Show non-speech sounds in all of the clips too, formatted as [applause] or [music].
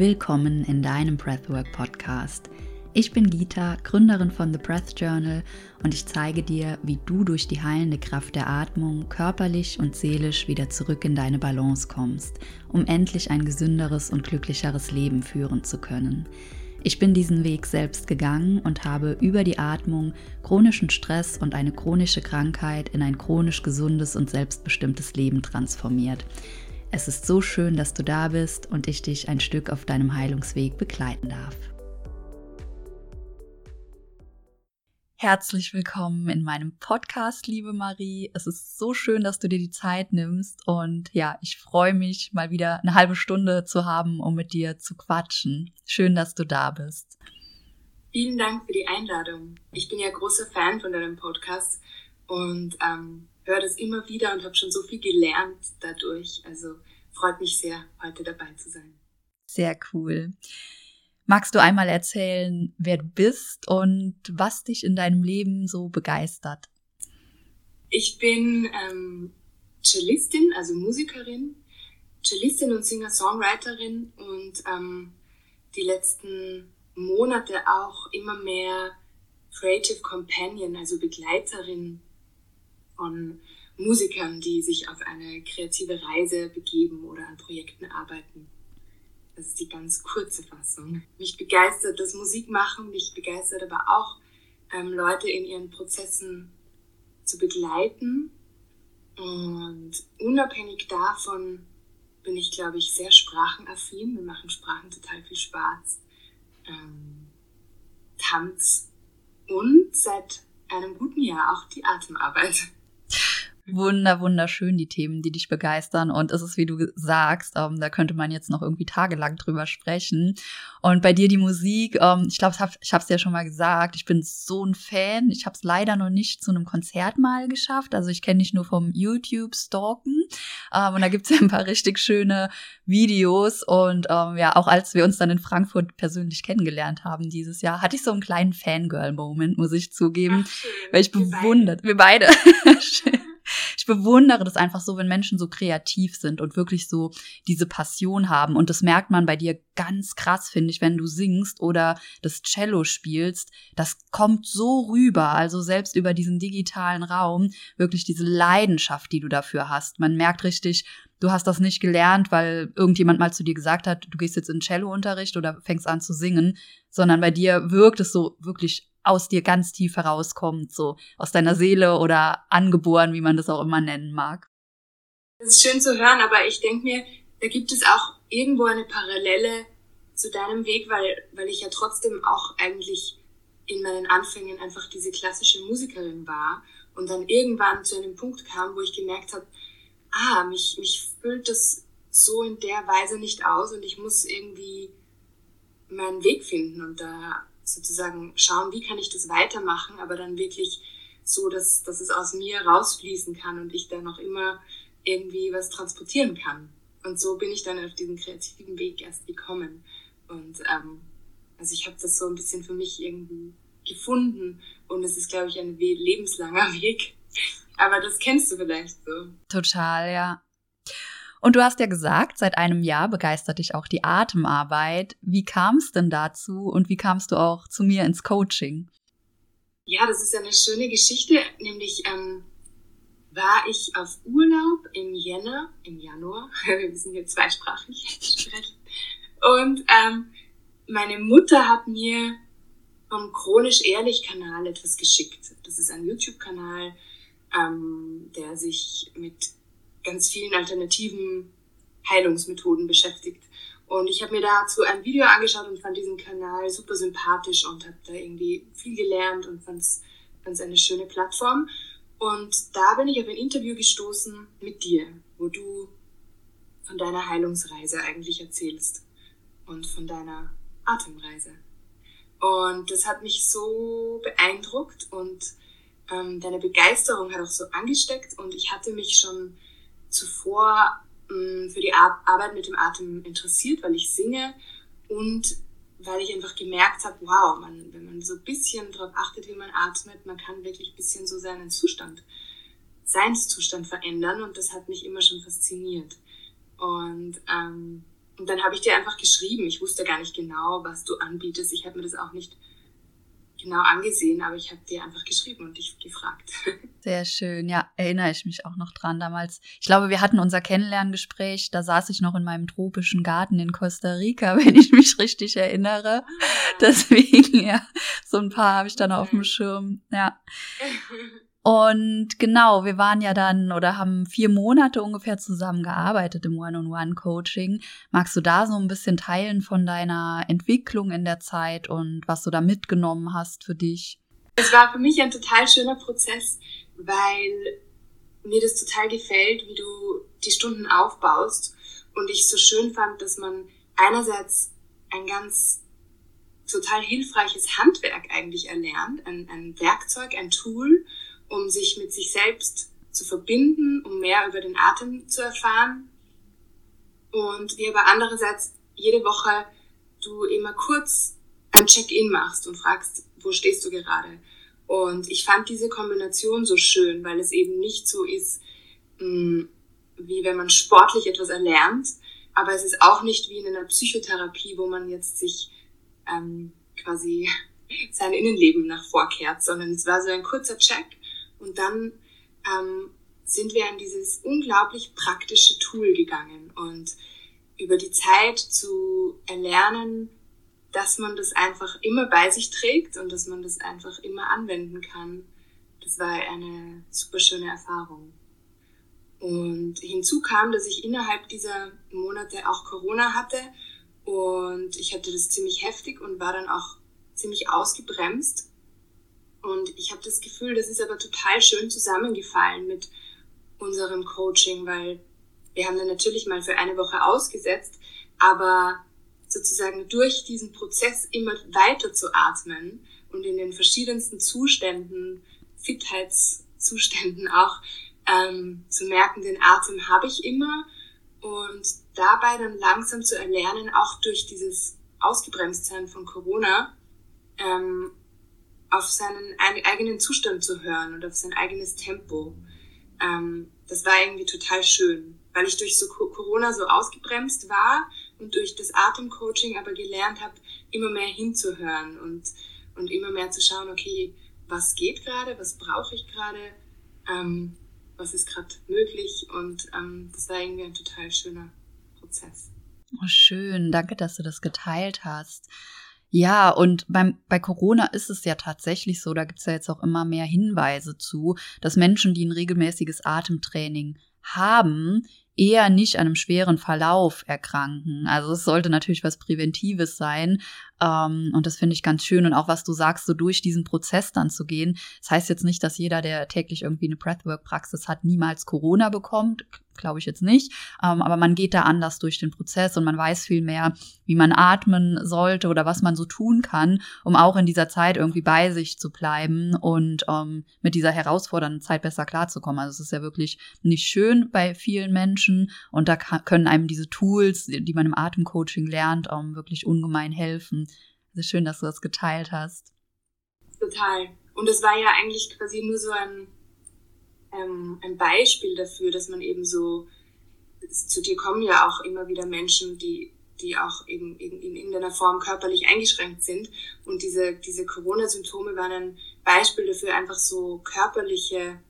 Willkommen in deinem Breathwork Podcast. Ich bin Gita, Gründerin von The Breath Journal und ich zeige dir, wie du durch die heilende Kraft der Atmung körperlich und seelisch wieder zurück in deine Balance kommst, um endlich ein gesünderes und glücklicheres Leben führen zu können. Ich bin diesen Weg selbst gegangen und habe über die Atmung chronischen Stress und eine chronische Krankheit in ein chronisch gesundes und selbstbestimmtes Leben transformiert. Es ist so schön, dass du da bist und ich dich ein Stück auf deinem Heilungsweg begleiten darf. Herzlich willkommen in meinem Podcast, liebe Marie. Es ist so schön, dass du dir die Zeit nimmst und ja, ich freue mich, mal wieder eine halbe Stunde zu haben, um mit dir zu quatschen. Schön, dass du da bist. Vielen Dank für die Einladung. Ich bin ja großer Fan von deinem Podcast und ähm, höre das immer wieder und habe schon so viel gelernt dadurch. Also freut mich sehr, heute dabei zu sein. Sehr cool. Magst du einmal erzählen, wer du bist und was dich in deinem Leben so begeistert? Ich bin ähm, Cellistin, also Musikerin, Cellistin und Singer-Songwriterin und ähm, die letzten Monate auch immer mehr Creative Companion, also Begleiterin von Musikern, die sich auf eine kreative Reise begeben oder an Projekten arbeiten. Das ist die ganz kurze Fassung. Mich begeistert das Musikmachen, mich begeistert aber auch ähm, Leute in ihren Prozessen zu begleiten. Und unabhängig davon bin ich, glaube ich, sehr sprachenaffin. Mir machen Sprachen total viel Spaß. Ähm, Tanz und seit einem guten Jahr auch die Atemarbeit wunder, wunderschön, die Themen, die dich begeistern. Und es ist, wie du sagst, ähm, da könnte man jetzt noch irgendwie tagelang drüber sprechen. Und bei dir die Musik, ähm, ich glaube, ich habe es ja schon mal gesagt, ich bin so ein Fan. Ich habe es leider noch nicht zu einem Konzert mal geschafft. Also ich kenne dich nur vom YouTube-Stalken. Ähm, und da gibt's [laughs] ja ein paar richtig schöne Videos. Und ähm, ja, auch als wir uns dann in Frankfurt persönlich kennengelernt haben dieses Jahr, hatte ich so einen kleinen Fangirl-Moment, muss ich zugeben. Ach, weil ich bewundert, wir beide. [laughs] Bewundere das einfach so, wenn Menschen so kreativ sind und wirklich so diese Passion haben. Und das merkt man bei dir ganz krass, finde ich, wenn du singst oder das Cello spielst. Das kommt so rüber, also selbst über diesen digitalen Raum, wirklich diese Leidenschaft, die du dafür hast. Man merkt richtig, du hast das nicht gelernt, weil irgendjemand mal zu dir gesagt hat, du gehst jetzt in Cello-Unterricht oder fängst an zu singen, sondern bei dir wirkt es so wirklich aus dir ganz tief herauskommt, so aus deiner Seele oder angeboren, wie man das auch immer nennen mag. Das ist schön zu hören, aber ich denke mir, da gibt es auch irgendwo eine Parallele zu deinem Weg, weil, weil ich ja trotzdem auch eigentlich in meinen Anfängen einfach diese klassische Musikerin war und dann irgendwann zu einem Punkt kam, wo ich gemerkt habe, ah, mich, mich füllt das so in der Weise nicht aus und ich muss irgendwie meinen Weg finden und da sozusagen schauen, wie kann ich das weitermachen, aber dann wirklich so, dass, dass es aus mir rausfließen kann und ich dann noch immer irgendwie was transportieren kann. Und so bin ich dann auf diesen kreativen Weg erst gekommen. Und ähm, also ich habe das so ein bisschen für mich irgendwie gefunden und es ist, glaube ich, ein lebenslanger [laughs] Weg. Aber das kennst du vielleicht so. Total, ja. Und du hast ja gesagt, seit einem Jahr begeistert dich auch die Atemarbeit. Wie kam es denn dazu und wie kamst du auch zu mir ins Coaching? Ja, das ist eine schöne Geschichte. Nämlich ähm, war ich auf Urlaub im Jänner, im Januar. [laughs] Wir sind hier zweisprachig. Und ähm, meine Mutter hat mir vom Chronisch Ehrlich Kanal etwas geschickt. Das ist ein YouTube-Kanal, ähm, der sich mit ganz vielen alternativen Heilungsmethoden beschäftigt. Und ich habe mir dazu ein Video angeschaut und fand diesen Kanal super sympathisch und habe da irgendwie viel gelernt und fand es eine schöne Plattform. Und da bin ich auf ein Interview gestoßen mit dir, wo du von deiner Heilungsreise eigentlich erzählst und von deiner Atemreise. Und das hat mich so beeindruckt und ähm, deine Begeisterung hat auch so angesteckt und ich hatte mich schon zuvor mh, mm, für die Ar Arbeit mit dem Atem interessiert, weil ich singe und weil ich einfach gemerkt habe, wow, man, wenn man so ein bisschen darauf achtet, wie man atmet, man kann wirklich ein bisschen so seinen Zustand, Seinszustand verändern und das hat mich immer schon fasziniert. Und, ähm, und dann habe ich dir einfach geschrieben. Ich wusste gar nicht genau, was du anbietest. Ich habe mir das auch nicht genau angesehen, aber ich habe dir einfach geschrieben und dich gefragt. [laughs] Sehr schön, ja, erinnere ich mich auch noch dran damals. Ich glaube, wir hatten unser Kennenlerngespräch, da saß ich noch in meinem tropischen Garten in Costa Rica, [laughs] wenn ich mich richtig erinnere. Ah. Deswegen, ja, so ein paar habe ich dann auf dem Schirm, ja. [laughs] Und genau, wir waren ja dann oder haben vier Monate ungefähr zusammengearbeitet im One-on-One-Coaching. Magst du da so ein bisschen teilen von deiner Entwicklung in der Zeit und was du da mitgenommen hast für dich? Es war für mich ein total schöner Prozess, weil mir das total gefällt, wie du die Stunden aufbaust. Und ich so schön fand, dass man einerseits ein ganz total hilfreiches Handwerk eigentlich erlernt, ein, ein Werkzeug, ein Tool, um sich mit sich selbst zu verbinden, um mehr über den Atem zu erfahren. Und wie aber andererseits jede Woche du immer kurz ein Check-in machst und fragst, wo stehst du gerade? Und ich fand diese Kombination so schön, weil es eben nicht so ist, hm, wie wenn man sportlich etwas erlernt, aber es ist auch nicht wie in einer Psychotherapie, wo man jetzt sich ähm, quasi [laughs] sein Innenleben nach vorkehrt, sondern es war so ein kurzer Check und dann ähm, sind wir an dieses unglaublich praktische Tool gegangen und über die Zeit zu erlernen, dass man das einfach immer bei sich trägt und dass man das einfach immer anwenden kann. Das war eine super schöne Erfahrung. Und hinzu kam, dass ich innerhalb dieser Monate auch Corona hatte und ich hatte das ziemlich heftig und war dann auch ziemlich ausgebremst und ich habe das Gefühl, das ist aber total schön zusammengefallen mit unserem Coaching, weil wir haben dann natürlich mal für eine Woche ausgesetzt, aber sozusagen durch diesen Prozess immer weiter zu atmen und in den verschiedensten Zuständen, Fitheitszuständen auch, ähm, zu merken, den Atem habe ich immer und dabei dann langsam zu erlernen, auch durch dieses Ausgebremstsein von Corona, ähm, auf seinen eigenen Zustand zu hören und auf sein eigenes Tempo. Ähm, das war irgendwie total schön, weil ich durch so Corona so ausgebremst war und durch das Atemcoaching aber gelernt habe, immer mehr hinzuhören und, und immer mehr zu schauen, okay, was geht gerade, was brauche ich gerade, ähm, was ist gerade möglich und ähm, das war irgendwie ein total schöner Prozess. Oh, schön, danke, dass du das geteilt hast. Ja, und beim, bei Corona ist es ja tatsächlich so, da gibt's ja jetzt auch immer mehr Hinweise zu, dass Menschen, die ein regelmäßiges Atemtraining haben, eher nicht an einem schweren Verlauf erkranken. Also es sollte natürlich was Präventives sein. Ähm, und das finde ich ganz schön. Und auch was du sagst, so durch diesen Prozess dann zu gehen. Das heißt jetzt nicht, dass jeder, der täglich irgendwie eine Breathwork-Praxis hat, niemals Corona bekommt glaube ich jetzt nicht. Ähm, aber man geht da anders durch den Prozess und man weiß viel mehr, wie man atmen sollte oder was man so tun kann, um auch in dieser Zeit irgendwie bei sich zu bleiben und ähm, mit dieser herausfordernden Zeit besser klarzukommen. Also es ist ja wirklich nicht schön bei vielen Menschen und da können einem diese Tools, die man im Atemcoaching lernt, ähm, wirklich ungemein helfen. Schön, dass du das geteilt hast. Total. Und es war ja eigentlich quasi nur so ein ähm, ein Beispiel dafür, dass man eben so, zu dir kommen ja auch immer wieder Menschen, die, die auch eben in, in irgendeiner Form körperlich eingeschränkt sind. Und diese, diese Corona-Symptome waren ein Beispiel dafür, einfach so körperliche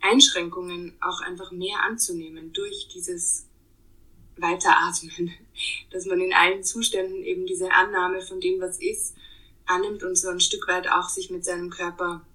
Einschränkungen auch einfach mehr anzunehmen durch dieses Weiteratmen. [laughs] Dass man in allen Zuständen eben diese Annahme von dem, was ist, annimmt und so ein Stück weit auch sich mit seinem Körper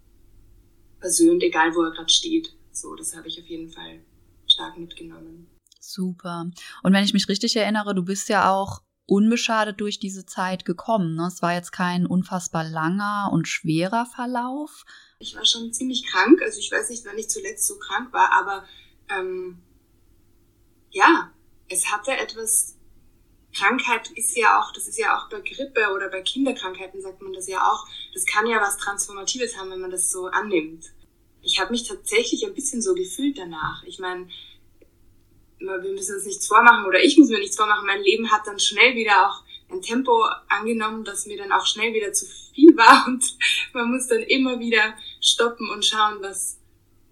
versöhnt, egal wo er gerade steht. So, das habe ich auf jeden Fall stark mitgenommen. Super. Und wenn ich mich richtig erinnere, du bist ja auch unbeschadet durch diese Zeit gekommen. Ne? Es war jetzt kein unfassbar langer und schwerer Verlauf. Ich war schon ziemlich krank. Also ich weiß nicht, wann ich zuletzt so krank war, aber ähm, ja, es hatte etwas. Krankheit ist ja auch, das ist ja auch bei Grippe oder bei Kinderkrankheiten sagt man das ja auch. Das kann ja was Transformatives haben, wenn man das so annimmt ich habe mich tatsächlich ein bisschen so gefühlt danach. Ich meine, wir müssen uns nichts vormachen oder ich muss mir nichts vormachen. Mein Leben hat dann schnell wieder auch ein Tempo angenommen, das mir dann auch schnell wieder zu viel war [laughs] und man muss dann immer wieder stoppen und schauen, was,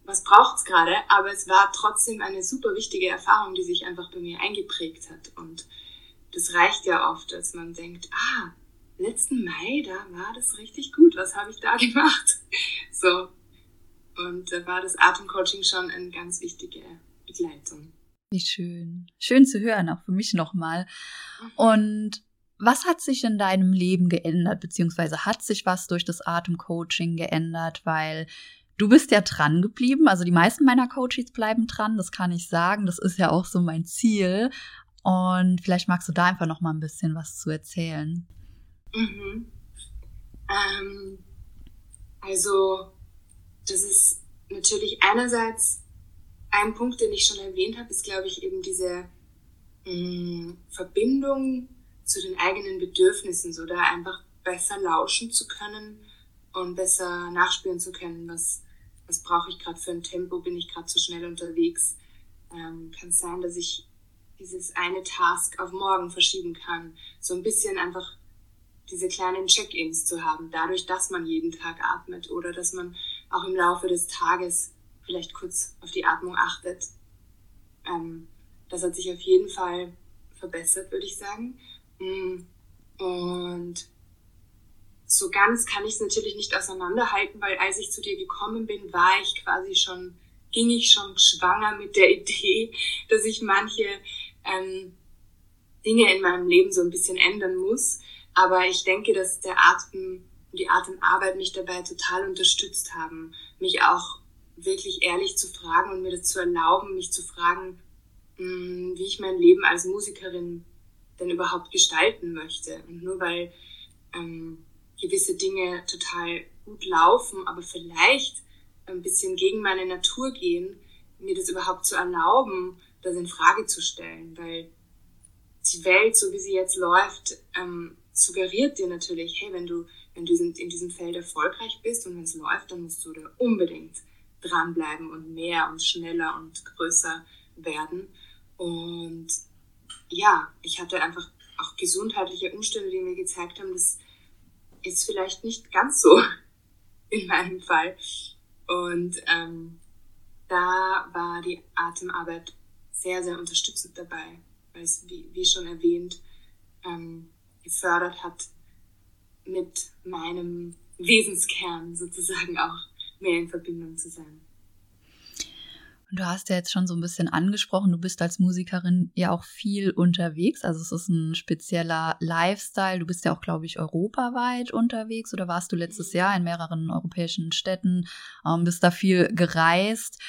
was braucht's gerade. Aber es war trotzdem eine super wichtige Erfahrung, die sich einfach bei mir eingeprägt hat und das reicht ja oft, dass man denkt, ah, letzten Mai, da war das richtig gut, was habe ich da [laughs] gemacht? So. Und da war das Atemcoaching schon eine ganz wichtige Begleitung. Wie schön. Schön zu hören, auch für mich nochmal. Und was hat sich in deinem Leben geändert, beziehungsweise hat sich was durch das Atemcoaching geändert? Weil du bist ja dran geblieben. Also die meisten meiner Coaches bleiben dran, das kann ich sagen. Das ist ja auch so mein Ziel. Und vielleicht magst du da einfach noch mal ein bisschen was zu erzählen. Mhm. Ähm, also, das ist natürlich einerseits ein Punkt, den ich schon erwähnt habe, ist, glaube ich, eben diese mh, mm, Verbindung zu den eigenen Bedürfnissen, so da einfach besser lauschen zu können und besser nachspüren zu können, was, was brauche ich gerade für ein Tempo, bin ich gerade zu schnell unterwegs. Ähm, kann sein, dass ich dieses eine Task auf morgen verschieben kann. So ein bisschen einfach diese kleinen Check-ins zu haben, dadurch, dass man jeden Tag atmet oder dass man auch im Laufe des Tages vielleicht kurz auf die Atmung achtet. Ähm, das hat sich auf jeden Fall verbessert, würde ich sagen. Mm, und so ganz kann ich es natürlich nicht auseinanderhalten, weil als ich zu dir gekommen bin, war ich quasi schon, ging ich schon schwanger mit der Idee, dass ich manche ähm, Dinge in meinem Leben so ein bisschen ändern muss. Aber ich denke, dass der Atem die Atemarbeit mich dabei total unterstützt haben, mich auch wirklich ehrlich zu fragen und mir das zu erlauben, mich zu fragen, hm, wie ich mein Leben als Musikerin denn überhaupt gestalten möchte. Und nur weil ähm, gewisse Dinge total gut laufen, aber vielleicht ein bisschen gegen meine Natur gehen, mir das überhaupt zu erlauben, das in Frage zu stellen, weil die Welt, so wie sie jetzt läuft, ähm, suggeriert dir natürlich, hey, wenn du, wenn du in diesem Feld erfolgreich bist und wenn es läuft, dann musst du da unbedingt dranbleiben und mehr und schneller und größer werden. Und ja, ich hatte einfach auch gesundheitliche Umstände, die mir gezeigt haben, das ist vielleicht nicht ganz so [laughs] in meinem Fall. Und ähm, da war die Atemarbeit sehr, sehr unterstützend dabei, weil es, wie, wie schon erwähnt, ähm, gefördert hat, mit meinem Wesenskern sozusagen auch mehr in Verbindung zu sein. Du hast ja jetzt schon so ein bisschen angesprochen, du bist als Musikerin ja auch viel unterwegs. Also es ist ein spezieller Lifestyle. Du bist ja auch, glaube ich, europaweit unterwegs oder warst du letztes Jahr in mehreren europäischen Städten, ähm, bist da viel gereist.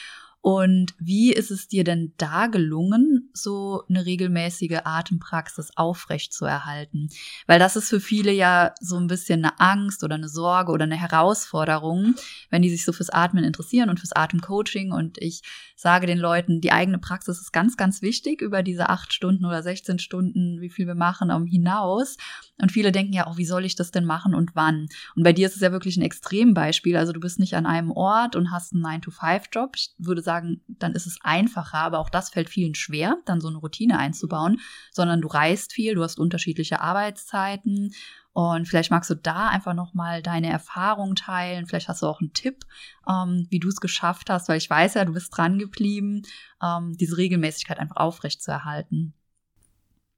Und wie ist es dir denn da gelungen, so eine regelmäßige Atempraxis aufrecht zu erhalten? Weil das ist für viele ja so ein bisschen eine Angst oder eine Sorge oder eine Herausforderung, wenn die sich so fürs Atmen interessieren und fürs Atemcoaching. Und ich sage den Leuten, die eigene Praxis ist ganz, ganz wichtig über diese acht Stunden oder 16 Stunden, wie viel wir machen, um hinaus. Und viele denken ja auch, wie soll ich das denn machen und wann? Und bei dir ist es ja wirklich ein Extrembeispiel. Also du bist nicht an einem Ort und hast einen 9-to-5-Job. Ich würde sagen, sagen, dann ist es einfacher, aber auch das fällt vielen schwer, dann so eine Routine einzubauen, sondern du reist viel, du hast unterschiedliche Arbeitszeiten und vielleicht magst du da einfach nochmal deine Erfahrung teilen. Vielleicht hast du auch einen Tipp, ähm, wie du es geschafft hast, weil ich weiß ja, du bist dran geblieben, ähm, diese Regelmäßigkeit einfach aufrecht zu erhalten.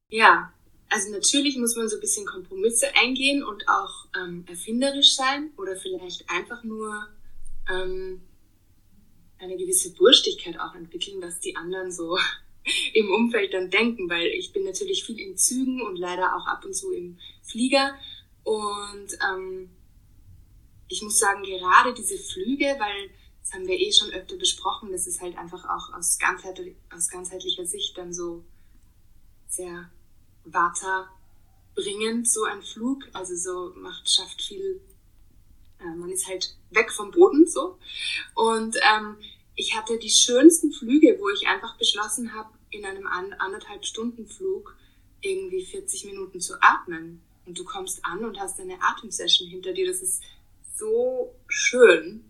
Ja, also natürlich muss man so ein bisschen Kompromisse eingehen und auch ähm, erfinderisch sein oder vielleicht einfach nur ähm, eine gewisse Burstigkeit auch entwickeln, was die anderen so [laughs] im Umfeld dann denken, weil ich bin natürlich viel in Zügen und leider auch ab und zu im Flieger. Und ähm, ich muss sagen, gerade diese Flüge, weil das haben wir eh schon öfter besprochen, das ist halt einfach auch aus, ganzheitlich, aus ganzheitlicher Sicht dann so sehr Vata bringend, so ein Flug. Also so macht, schafft viel man ist halt weg vom Boden so. Und ähm, ich hatte die schönsten Flüge, wo ich einfach beschlossen habe, in einem anderthalb Stunden Flug irgendwie 40 Minuten zu atmen. Und du kommst an und hast eine Atemsession hinter dir. Das ist so schön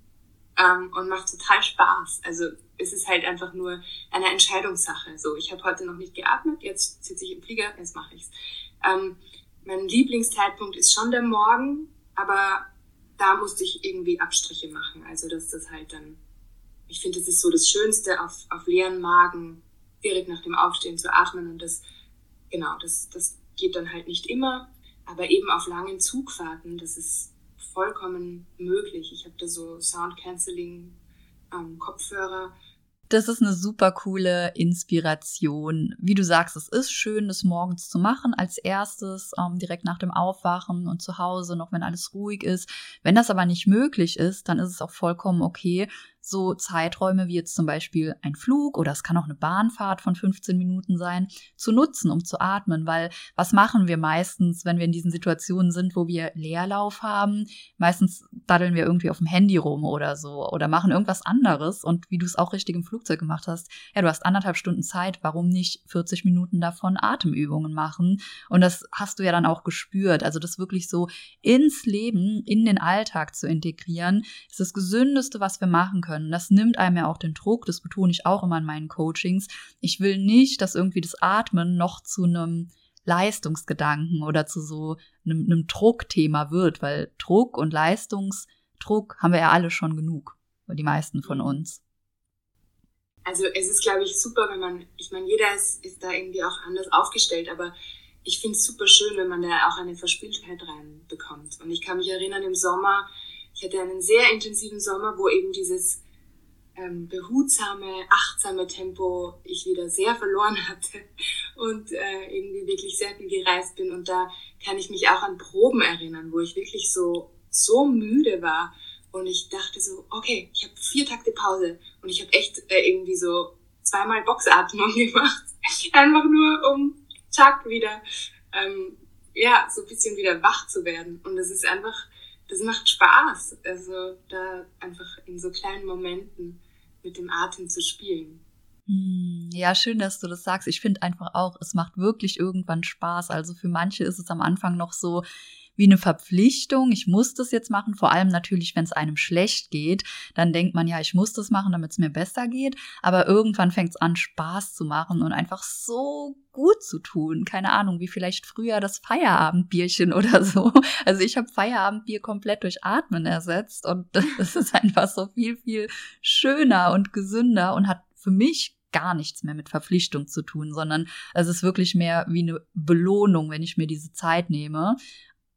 ähm, und macht total Spaß. Also es ist halt einfach nur eine Entscheidungssache. So, ich habe heute noch nicht geatmet, jetzt sitze ich im Flieger, jetzt mache ich's. Ähm, mein Lieblingszeitpunkt ist schon der Morgen, aber da musste ich irgendwie Abstriche machen. Also, dass das halt dann, ich finde, das ist so das Schönste, auf, auf leeren Magen direkt nach dem Aufstehen zu atmen und das, genau, das, das geht dann halt nicht immer, aber eben auf langen Zugfahrten, das ist vollkommen möglich. Ich habe da so Sound Cancelling ähm, Kopfhörer das ist eine super coole Inspiration. Wie du sagst, es ist schön, das morgens zu machen als erstes, ähm, direkt nach dem Aufwachen und zu Hause, noch wenn alles ruhig ist. Wenn das aber nicht möglich ist, dann ist es auch vollkommen okay, so Zeiträume wie jetzt zum Beispiel ein Flug oder es kann auch eine Bahnfahrt von 15 Minuten sein, zu nutzen, um zu atmen. Weil was machen wir meistens, wenn wir in diesen Situationen sind, wo wir Leerlauf haben? Meistens daddeln wir irgendwie auf dem Handy rum oder so oder machen irgendwas anderes. Und wie du es auch richtig im Flugzeug gemacht hast, ja, du hast anderthalb Stunden Zeit, warum nicht 40 Minuten davon Atemübungen machen? Und das hast du ja dann auch gespürt. Also das wirklich so ins Leben, in den Alltag zu integrieren, ist das Gesündeste, was wir machen können können. Das nimmt einem ja auch den Druck, das betone ich auch immer in meinen Coachings. Ich will nicht, dass irgendwie das Atmen noch zu einem Leistungsgedanken oder zu so einem, einem Druckthema wird, weil Druck und Leistungsdruck haben wir ja alle schon genug, die meisten von uns. Also es ist, glaube ich, super, wenn man, ich meine, jeder ist, ist da irgendwie auch anders aufgestellt, aber ich finde es super schön, wenn man da auch eine Verspieltheit reinbekommt. Und ich kann mich erinnern, im Sommer, ich hatte einen sehr intensiven Sommer, wo eben dieses ähm, behutsame, achtsame Tempo ich wieder sehr verloren hatte und äh, irgendwie wirklich sehr viel gereist bin. Und da kann ich mich auch an Proben erinnern, wo ich wirklich so, so müde war. Und ich dachte so, okay, ich habe vier Takte Pause und ich habe echt äh, irgendwie so zweimal Boxatmung [laughs] gemacht. Einfach nur, um zack wieder, ähm, ja, so ein bisschen wieder wach zu werden. Und das ist einfach, das macht Spaß. Also da einfach in so kleinen Momenten mit dem Atem zu spielen. Hm, ja, schön, dass du das sagst. Ich finde einfach auch, es macht wirklich irgendwann Spaß. Also für manche ist es am Anfang noch so wie eine Verpflichtung. Ich muss das jetzt machen. Vor allem natürlich, wenn es einem schlecht geht, dann denkt man ja, ich muss das machen, damit es mir besser geht. Aber irgendwann fängt es an, Spaß zu machen und einfach so gut zu tun. Keine Ahnung, wie vielleicht früher das Feierabendbierchen [laughs] oder so. Also ich habe Feierabendbier komplett durch Atmen ersetzt und [laughs] das ist einfach so viel, viel schöner und gesünder und hat für mich gar nichts mehr mit Verpflichtung zu tun, sondern es ist wirklich mehr wie eine Belohnung, wenn ich mir diese Zeit nehme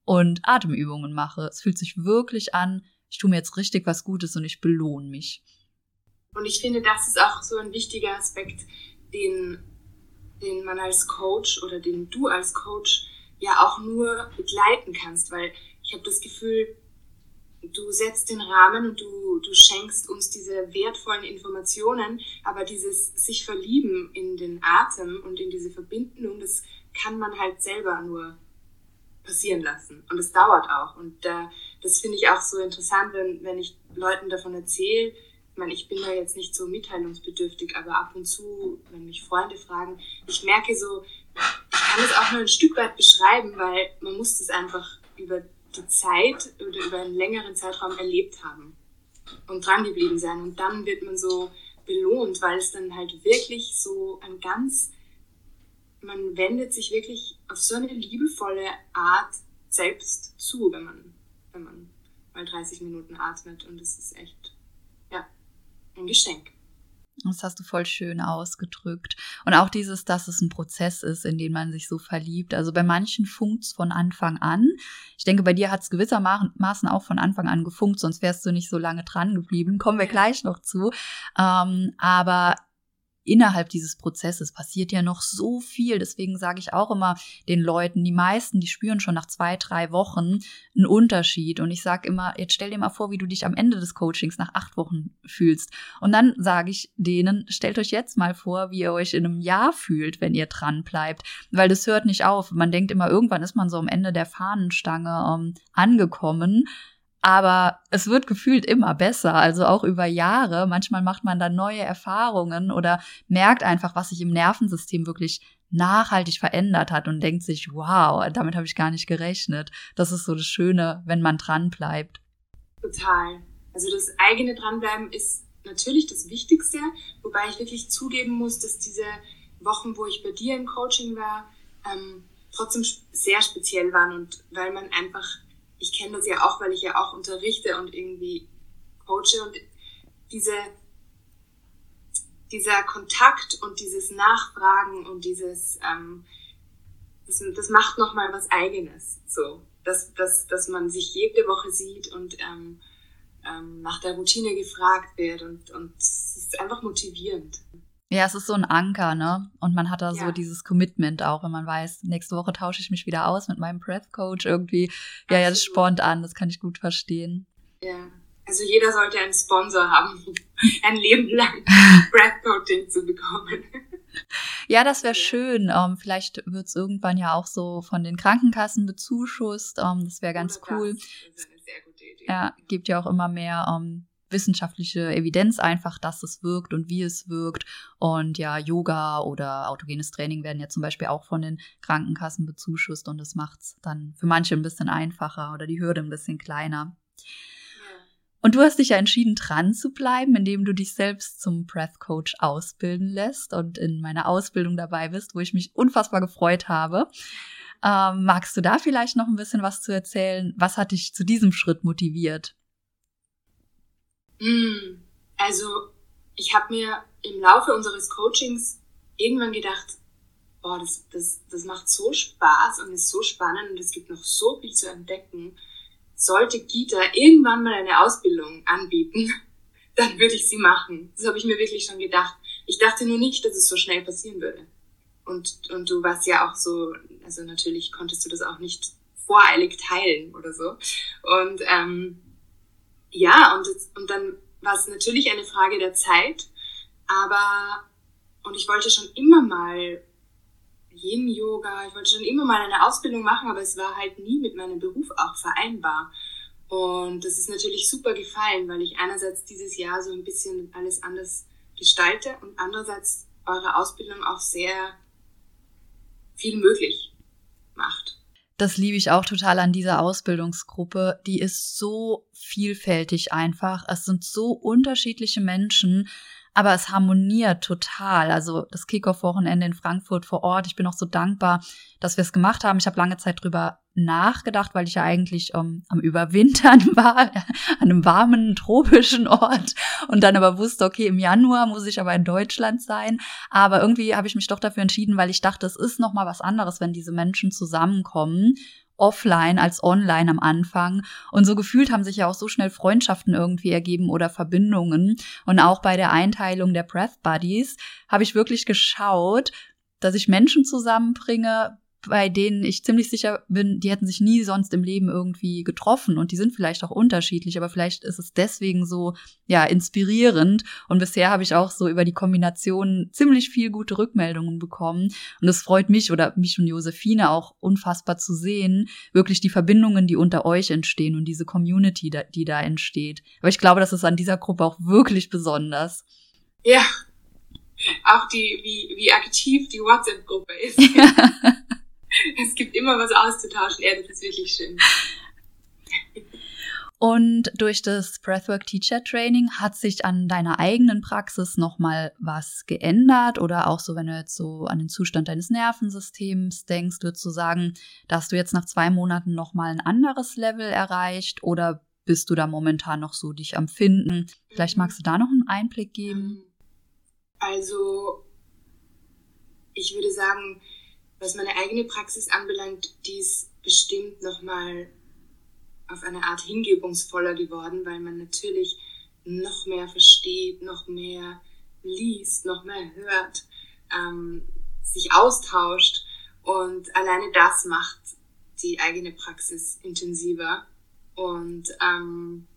und Atemübungen mache. Es fühlt sich wirklich an, ich tue mir jetzt richtig was Gutes und ich belohne mich. Und ich finde, das ist auch so ein wichtiger Aspekt, den den man als Coach oder den du als Coach ja auch nur begleiten kannst, weil ich habe das Gefühl, du setzt den Rahmen und du, du schenkst uns diese wertvollen Informationen, aber dieses sich verlieben in den Atem und in diese Verbindung, das kann man halt selber nur passieren lassen. Und es dauert auch. Und äh, das finde ich auch so interessant, wenn, wenn ich Leuten davon erzähle, meine, ich bin da jetzt nicht so mitteilungsbedürftig, aber ab und zu, wenn mich Freunde fragen, ich merke so, ich kann es auch nur ein Stück weit beschreiben, weil man muss das einfach über die Zeit oder über einen längeren Zeitraum erlebt haben und dran geblieben sein. Und dann wird man so belohnt, weil es dann halt wirklich so ein ganz, man wendet sich wirklich auf so eine liebevolle Art selbst zu, wenn man, wenn man mal 30 Minuten atmet. Und das ist echt ein Geschenk. Das hast du voll schön ausgedrückt. Und auch dieses, dass es ein Prozess ist, in den man sich so verliebt. Also bei manchen funkt es von Anfang an. Ich denke, bei dir hat es gewissermaßen auch von Anfang an gefunkt, sonst wärst du nicht so lange dran geblieben. Kommen wir gleich noch zu. Ähm, aber innerhalb dieses Prozesses passiert ja noch so viel. Deswegen sage ich auch immer den Leuten, die meisten, die spüren schon nach zwei, drei Wochen einen Unterschied. Und ich sage immer, jetzt stell dir mal vor, wie du dich am Ende des Coachings nach acht Wochen fühlst. Und dann sage ich denen, stellt euch jetzt mal vor, wie ihr euch in einem Jahr fühlt, wenn ihr dran bleibt. Weil das hört nicht auf. Man denkt immer, irgendwann ist man so am Ende der Fahnenstange ähm, angekommen. Aber es wird gefühlt immer besser, also auch über Jahre. Manchmal macht man dann neue Erfahrungen oder merkt einfach, was sich im Nervensystem wirklich nachhaltig verändert hat und denkt sich, wow, damit habe ich gar nicht gerechnet. Das ist so das Schöne, wenn man dran bleibt. Total. Also das eigene Dranbleiben ist natürlich das Wichtigste, wobei ich wirklich zugeben muss, dass diese Wochen, wo ich bei dir im Coaching war, ähm, trotzdem sehr speziell waren und weil man einfach ich kenne das ja auch, weil ich ja auch unterrichte und irgendwie coache und diese, dieser Kontakt und dieses Nachfragen und dieses ähm, das, das macht nochmal was Eigenes. So, dass, dass, dass man sich jede Woche sieht und ähm, ähm, nach der Routine gefragt wird und, und es ist einfach motivierend. Ja, es ist so ein Anker, ne? Und man hat da ja. so dieses Commitment auch, wenn man weiß, nächste Woche tausche ich mich wieder aus mit meinem Breath Coach irgendwie. Ja, ja, das spornt an, das kann ich gut verstehen. Ja. Also jeder sollte einen Sponsor haben, [laughs] ein Leben lang [laughs] Breath Coaching zu bekommen. Ja, das wäre schön. Um, ähm, vielleicht wird es irgendwann ja auch so von den Krankenkassen bezuschusst. Um, ähm, das wäre ganz Oder cool. Das ist eine sehr gute Idee. Ja, gibt ja auch immer mehr um, ähm, wissenschaftliche Evidenz einfach, dass es wirkt und wie es wirkt. Und ja, Yoga oder autogenes Training werden ja zum Beispiel auch von den Krankenkassen bezuschusst und das macht es dann für manche ein bisschen einfacher oder die Hürde ein bisschen kleiner. Und du hast dich ja entschieden, dran zu bleiben, indem du dich selbst zum Breath Coach ausbilden lässt und in meiner Ausbildung dabei bist, wo ich mich unfassbar gefreut habe. Ähm, magst du da vielleicht noch ein bisschen was zu erzählen? Was hat dich zu diesem Schritt motiviert? Mm, also, ich habe mir im Laufe unseres Coachings irgendwann gedacht, boah, das, das, das macht so Spaß und ist so spannend und es gibt noch so viel zu entdecken. Sollte Gita irgendwann mal eine Ausbildung anbieten, [laughs] dann würde ich sie machen. Das habe ich mir wirklich schon gedacht. Ich dachte nur nicht, dass es so schnell passieren würde. Und, und du warst ja auch so, also natürlich konntest du das auch nicht voreilig teilen oder so. Und ähm, ja, und, und dann war es natürlich eine Frage der Zeit, aber, und ich wollte schon immer mal Yin-Yoga, ich wollte schon immer mal eine Ausbildung machen, aber es war halt nie mit meinem Beruf auch vereinbar. Und das ist natürlich super gefallen, weil ich einerseits dieses Jahr so ein bisschen alles anders gestalte und andererseits eure Ausbildung auch sehr viel möglich das liebe ich auch total an dieser Ausbildungsgruppe. Die ist so vielfältig einfach. Es sind so unterschiedliche Menschen, aber es harmoniert total. Also das Kickoff-Wochenende in Frankfurt vor Ort. Ich bin auch so dankbar, dass wir es gemacht haben. Ich habe lange Zeit drüber nachgedacht, weil ich ja eigentlich ähm, am Überwintern [laughs] war, an einem warmen, tropischen Ort und dann aber wusste, okay, im Januar muss ich aber in Deutschland sein. Aber irgendwie habe ich mich doch dafür entschieden, weil ich dachte, es ist noch mal was anderes, wenn diese Menschen zusammenkommen offline als online am Anfang. Und so gefühlt haben sich ja auch so schnell Freundschaften irgendwie ergeben oder Verbindungen. Und auch bei der Einteilung der Breath Buddies habe ich wirklich geschaut, dass ich Menschen zusammenbringe, bei denen ich ziemlich sicher bin, die hätten sich nie sonst im Leben irgendwie getroffen und die sind vielleicht auch unterschiedlich, aber vielleicht ist es deswegen so, ja, inspirierend. Und bisher habe ich auch so über die Kombination ziemlich viel gute Rückmeldungen bekommen. Und es freut mich oder mich und Josephine auch unfassbar zu sehen, wirklich die Verbindungen, die unter euch entstehen und diese Community, die da entsteht. Aber ich glaube, das ist an dieser Gruppe auch wirklich besonders. Ja, auch die, wie, wie aktiv die WhatsApp-Gruppe ist. [laughs] [laughs] [laughs] es gibt immer was auszutauschen. Ja, das ist wirklich schön. Und durch das Breathwork Teacher Training hat sich an deiner eigenen Praxis nochmal was geändert oder auch so, wenn du jetzt so an den Zustand deines Nervensystems denkst, würdest du sagen, dass du jetzt nach zwei Monaten nochmal ein anderes Level erreicht oder bist du da momentan noch so dich am Finden? Vielleicht magst du da noch einen Einblick geben. Also, ich würde sagen, was meine eigene Praxis anbelangt, die ist bestimmt nochmal auf eine Art hingebungsvoller geworden, weil man natürlich noch mehr versteht, noch mehr liest, noch mehr hört, ähm, sich austauscht und alleine das macht die eigene Praxis intensiver. Und ähm,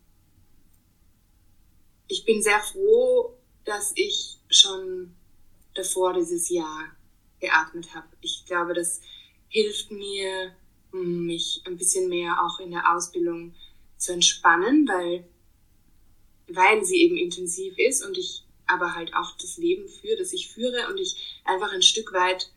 ich bin sehr froh, dass ich schon davor dieses Jahr geatmet habe. Ich glaube, das hilft mir, mich ein bisschen mehr auch in der Ausbildung zu entspannen, weil, weil sie eben intensiv ist und ich aber halt auch das Leben führe, das ich führe und ich einfach ein Stück weit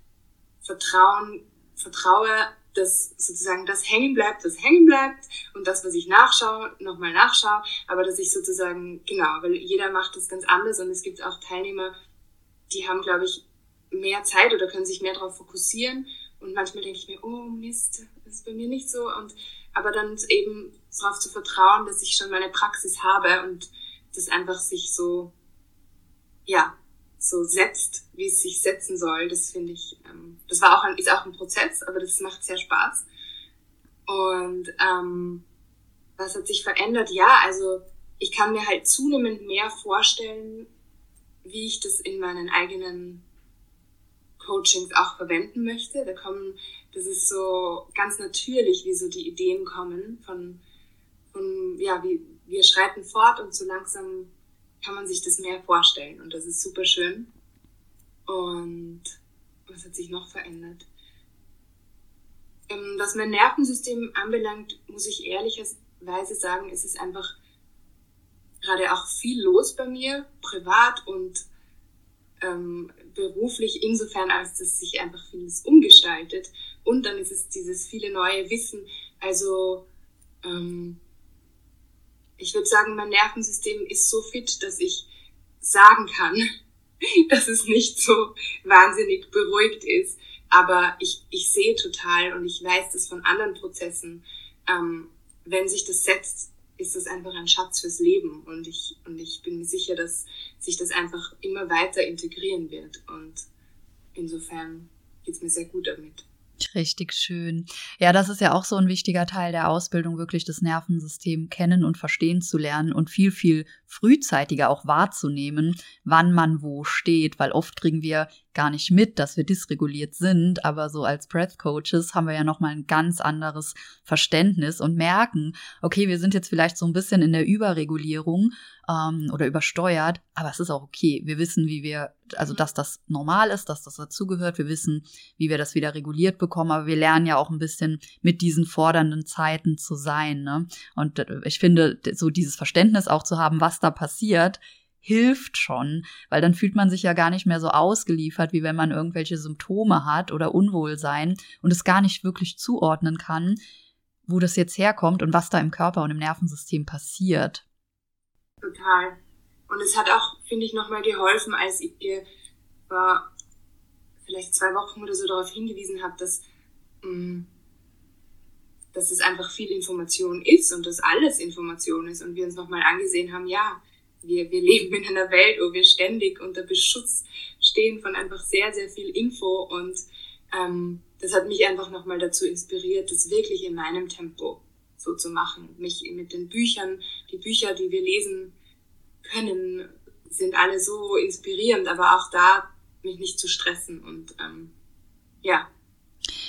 Vertrauen, vertraue, dass sozusagen das hängen bleibt, das hängen bleibt und das, was ich nachschaue, nochmal nachschaue, aber dass ich sozusagen, genau, weil jeder macht das ganz anders und es gibt auch Teilnehmer, die haben, glaube ich, mehr Zeit oder können sich mehr darauf fokussieren. Und manchmal denke ich mir, oh Mist, das ist bei mir nicht so. Und aber dann eben darauf zu vertrauen, dass ich schon meine Praxis habe und das einfach sich so, ja, so setzt, wie es sich setzen soll. Das finde ich, ähm, das war auch ein, ist auch ein Prozess, aber das macht sehr Spaß. Und ähm, was hat sich verändert? Ja, also ich kann mir halt zunehmend mehr vorstellen, wie ich das in meinen eigenen Coachings auch verwenden möchte. Da kommen, das ist so ganz natürlich, wie so die Ideen kommen von, von ja, wie, wir schreiten fort und so langsam kann man sich das mehr vorstellen und das ist super schön. Und was hat sich noch verändert? Ähm, was mein Nervensystem anbelangt, muss ich ehrlicherweise sagen, es ist einfach gerade auch viel los bei mir, privat und ähm, beruflich, insofern als dass sich einfach vieles umgestaltet. Und dann ist es dieses viele neue Wissen. Also ähm, ich würde sagen, mein Nervensystem ist so fit, dass ich sagen kann, [laughs] dass es nicht so wahnsinnig beruhigt ist. Aber ich, ich sehe total und ich weiß das von anderen Prozessen, ähm, wenn sich das setzt, ist das einfach ein Schatz fürs Leben. Und ich, und ich bin mir sicher, dass sich das einfach immer weiter integrieren wird. Und insofern geht's mir sehr gut damit. Richtig schön. Ja, das ist ja auch so ein wichtiger Teil der Ausbildung, wirklich das Nervensystem kennen und verstehen zu lernen und viel, viel frühzeitiger auch wahrzunehmen, wann man wo steht, weil oft kriegen wir gar nicht mit, dass wir dysreguliert sind, aber so als Breath Coaches haben wir ja noch mal ein ganz anderes Verständnis und merken, okay, wir sind jetzt vielleicht so ein bisschen in der Überregulierung ähm, oder übersteuert, aber es ist auch okay. Wir wissen, wie wir, also dass das normal ist, dass das dazugehört. Wir wissen, wie wir das wieder reguliert bekommen, aber wir lernen ja auch ein bisschen mit diesen fordernden Zeiten zu sein. Ne? Und äh, ich finde, so dieses Verständnis auch zu haben, was da passiert, hilft schon, weil dann fühlt man sich ja gar nicht mehr so ausgeliefert, wie wenn man irgendwelche Symptome hat oder Unwohlsein und es gar nicht wirklich zuordnen kann, wo das jetzt herkommt und was da im Körper und im Nervensystem passiert. Total. Und es hat auch, finde ich, nochmal geholfen, als ich dir vor vielleicht zwei Wochen oder so darauf hingewiesen habe, dass, mm, dass es einfach viel Information ist und dass alles Information ist und wir uns nochmal angesehen haben, ja, wir, wir leben in einer Welt, wo wir ständig unter Beschutz stehen von einfach sehr, sehr viel Info und ähm, das hat mich einfach nochmal dazu inspiriert, das wirklich in meinem Tempo so zu machen. Mich mit den Büchern, die Bücher, die wir lesen können, sind alle so inspirierend, aber auch da mich nicht zu stressen und ähm, ja.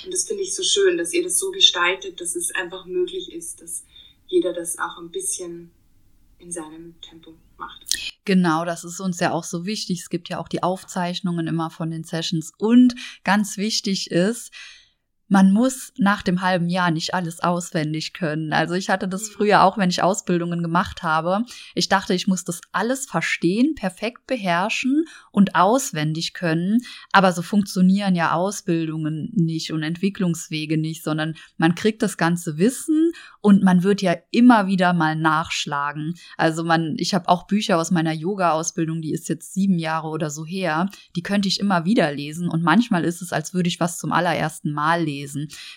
Und das finde ich so schön, dass ihr das so gestaltet, dass es einfach möglich ist, dass jeder das auch ein bisschen in seinem Tempo macht. Genau, das ist uns ja auch so wichtig. Es gibt ja auch die Aufzeichnungen immer von den Sessions und ganz wichtig ist, man muss nach dem halben Jahr nicht alles auswendig können. Also ich hatte das mhm. früher auch, wenn ich Ausbildungen gemacht habe. Ich dachte, ich muss das alles verstehen, perfekt beherrschen und auswendig können. Aber so funktionieren ja Ausbildungen nicht und Entwicklungswege nicht, sondern man kriegt das ganze Wissen und man wird ja immer wieder mal nachschlagen. Also man, ich habe auch Bücher aus meiner Yoga-Ausbildung, die ist jetzt sieben Jahre oder so her, die könnte ich immer wieder lesen und manchmal ist es, als würde ich was zum allerersten Mal lesen.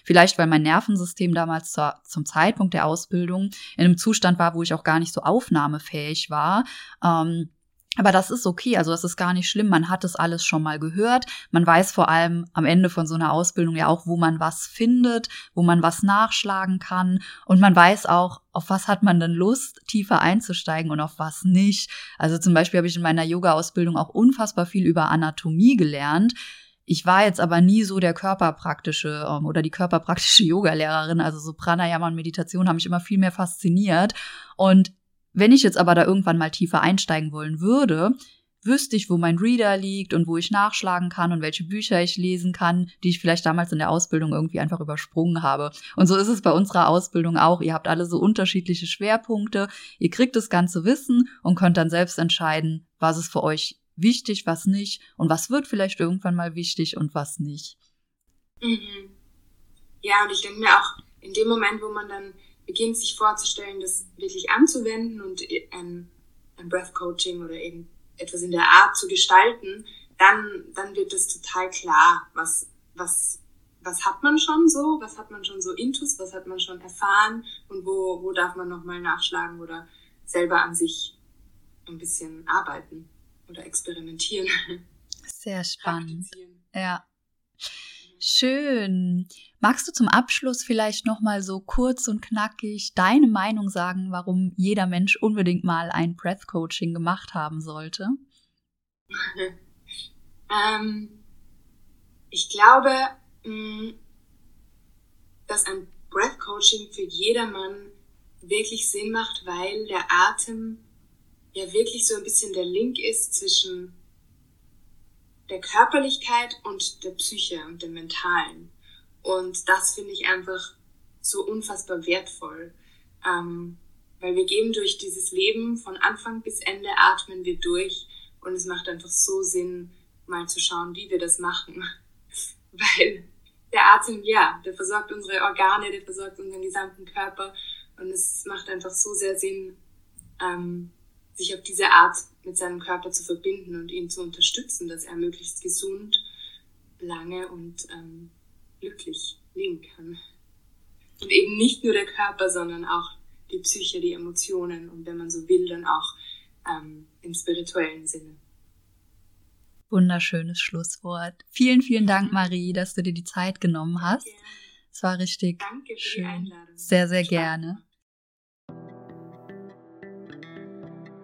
Vielleicht, weil mein Nervensystem damals zur, zum Zeitpunkt der Ausbildung in einem Zustand war, wo ich auch gar nicht so aufnahmefähig war. Ähm, aber das ist okay, also das ist gar nicht schlimm. Man hat es alles schon mal gehört. Man weiß vor allem am Ende von so einer Ausbildung ja auch, wo man was findet, wo man was nachschlagen kann. Und man weiß auch, auf was hat man denn Lust, tiefer einzusteigen und auf was nicht. Also zum Beispiel habe ich in meiner Yoga-Ausbildung auch unfassbar viel über Anatomie gelernt. Ich war jetzt aber nie so der körperpraktische ähm, oder die körperpraktische [laughs] Yoga-Lehrerin. Also so Pranayama und Meditation haben mich immer viel mehr fasziniert. Und wenn ich jetzt aber da irgendwann mal tiefer einsteigen wollen würde, wüsste ich, wo mein Reader liegt und wo ich nachschlagen kann und welche Bücher ich lesen kann, die ich vielleicht damals in der Ausbildung irgendwie einfach übersprungen habe. Und so ist es bei unserer Ausbildung auch. Ihr habt alle so unterschiedliche Schwerpunkte. Ihr kriegt das ganze Wissen und könnt dann selbst entscheiden, was ist für euch wichtig, was nicht und was wird vielleicht irgendwann mal wichtig und was nicht. Mhm. Ja, und ich denke mir auch, in dem Moment, wo man dann beginnt, sich vorzustellen, das wirklich anzuwenden und ein, ein Breath Coaching oder eben etwas in der Art zu gestalten, dann, dann wird es total klar, was, was, was hat man schon so, was hat man schon so intus, was hat man schon erfahren und wo, wo darf man nochmal nachschlagen oder selber an sich ein bisschen arbeiten. Oder experimentieren. Sehr [laughs] spannend. Ja. Schön. Magst du zum Abschluss vielleicht noch mal so kurz und knackig deine Meinung sagen, warum jeder Mensch unbedingt mal ein Breath Coaching gemacht haben sollte? [laughs] ähm, ich glaube, mm, dass ein Breath Coaching für jedermann wirklich Sinn macht, weil der Atem ja wirklich so ein bisschen der Link ist zwischen der Körperlichkeit und der Psyche und dem Mentalen. Und das finde ich einfach so unfassbar wertvoll. Ähm, weil wir gehen durch dieses Leben von Anfang bis Ende atmen wir durch und es macht einfach so Sinn, mal zu schauen, wie wir das machen. [laughs] weil der Atem, ja, der versorgt unsere Organe, der versorgt unseren gesamten Körper und es macht einfach so sehr Sinn, ähm, sich auf diese Art mit seinem Körper zu verbinden und ihn zu unterstützen, dass er möglichst gesund, lange und ähm, glücklich leben kann. Und eben nicht nur der Körper, sondern auch die Psyche, die Emotionen und wenn man so will, dann auch ähm, im spirituellen Sinne. Wunderschönes Schlusswort. Vielen, vielen Dank, Marie, dass du dir die Zeit genommen hast. Es war richtig Danke für schön. die Einladung. Sehr, sehr gerne.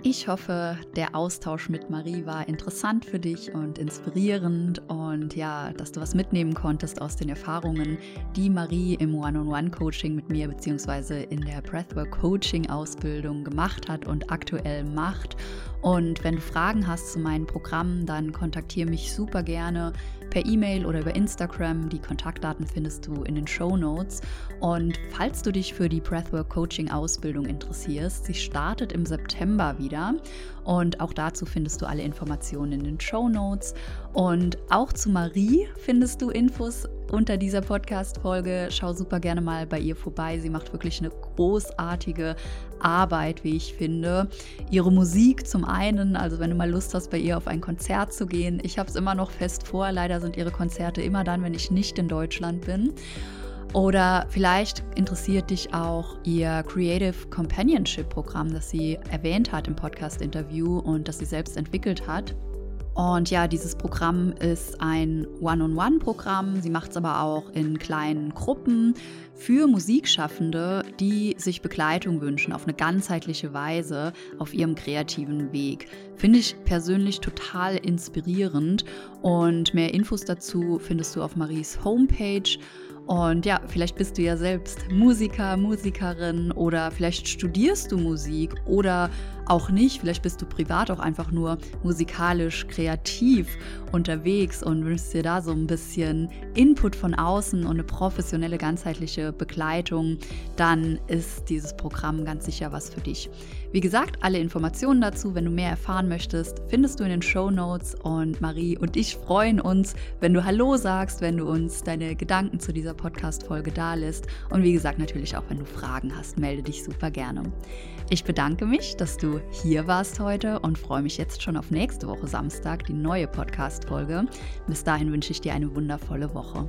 Ich hoffe, der Austausch mit Marie war interessant für dich und inspirierend und ja, dass du was mitnehmen konntest aus den Erfahrungen, die Marie im One-on-One-Coaching mit mir bzw. in der Breathwork-Coaching-Ausbildung gemacht hat und aktuell macht. Und wenn du Fragen hast zu meinen Programmen, dann kontaktiere mich super gerne per E-Mail oder über Instagram. Die Kontaktdaten findest du in den Show Notes. Und falls du dich für die Breathwork Coaching Ausbildung interessierst, sie startet im September wieder. Und auch dazu findest du alle Informationen in den Show Notes. Und auch zu Marie findest du Infos unter dieser Podcast-Folge. Schau super gerne mal bei ihr vorbei. Sie macht wirklich eine großartige Arbeit, wie ich finde. Ihre Musik zum einen, also wenn du mal Lust hast, bei ihr auf ein Konzert zu gehen. Ich habe es immer noch fest vor. Leider sind ihre Konzerte immer dann, wenn ich nicht in Deutschland bin. Oder vielleicht interessiert dich auch ihr Creative Companionship Programm, das sie erwähnt hat im Podcast-Interview und das sie selbst entwickelt hat. Und ja, dieses Programm ist ein One-on-One-Programm. Sie macht es aber auch in kleinen Gruppen für Musikschaffende, die sich Begleitung wünschen auf eine ganzheitliche Weise auf ihrem kreativen Weg. Finde ich persönlich total inspirierend. Und mehr Infos dazu findest du auf Maries Homepage. Und ja, vielleicht bist du ja selbst Musiker, Musikerin oder vielleicht studierst du Musik oder auch nicht. Vielleicht bist du privat auch einfach nur musikalisch kreativ unterwegs und wünschst dir da so ein bisschen Input von außen und eine professionelle, ganzheitliche Begleitung. Dann ist dieses Programm ganz sicher was für dich. Wie gesagt, alle Informationen dazu, wenn du mehr erfahren möchtest, findest du in den Show Notes. Und Marie und ich freuen uns, wenn du Hallo sagst, wenn du uns deine Gedanken zu dieser Podcast-Folge da lässt. Und wie gesagt, natürlich auch, wenn du Fragen hast, melde dich super gerne. Ich bedanke mich, dass du hier warst heute und freue mich jetzt schon auf nächste Woche Samstag, die neue Podcast-Folge. Bis dahin wünsche ich dir eine wundervolle Woche.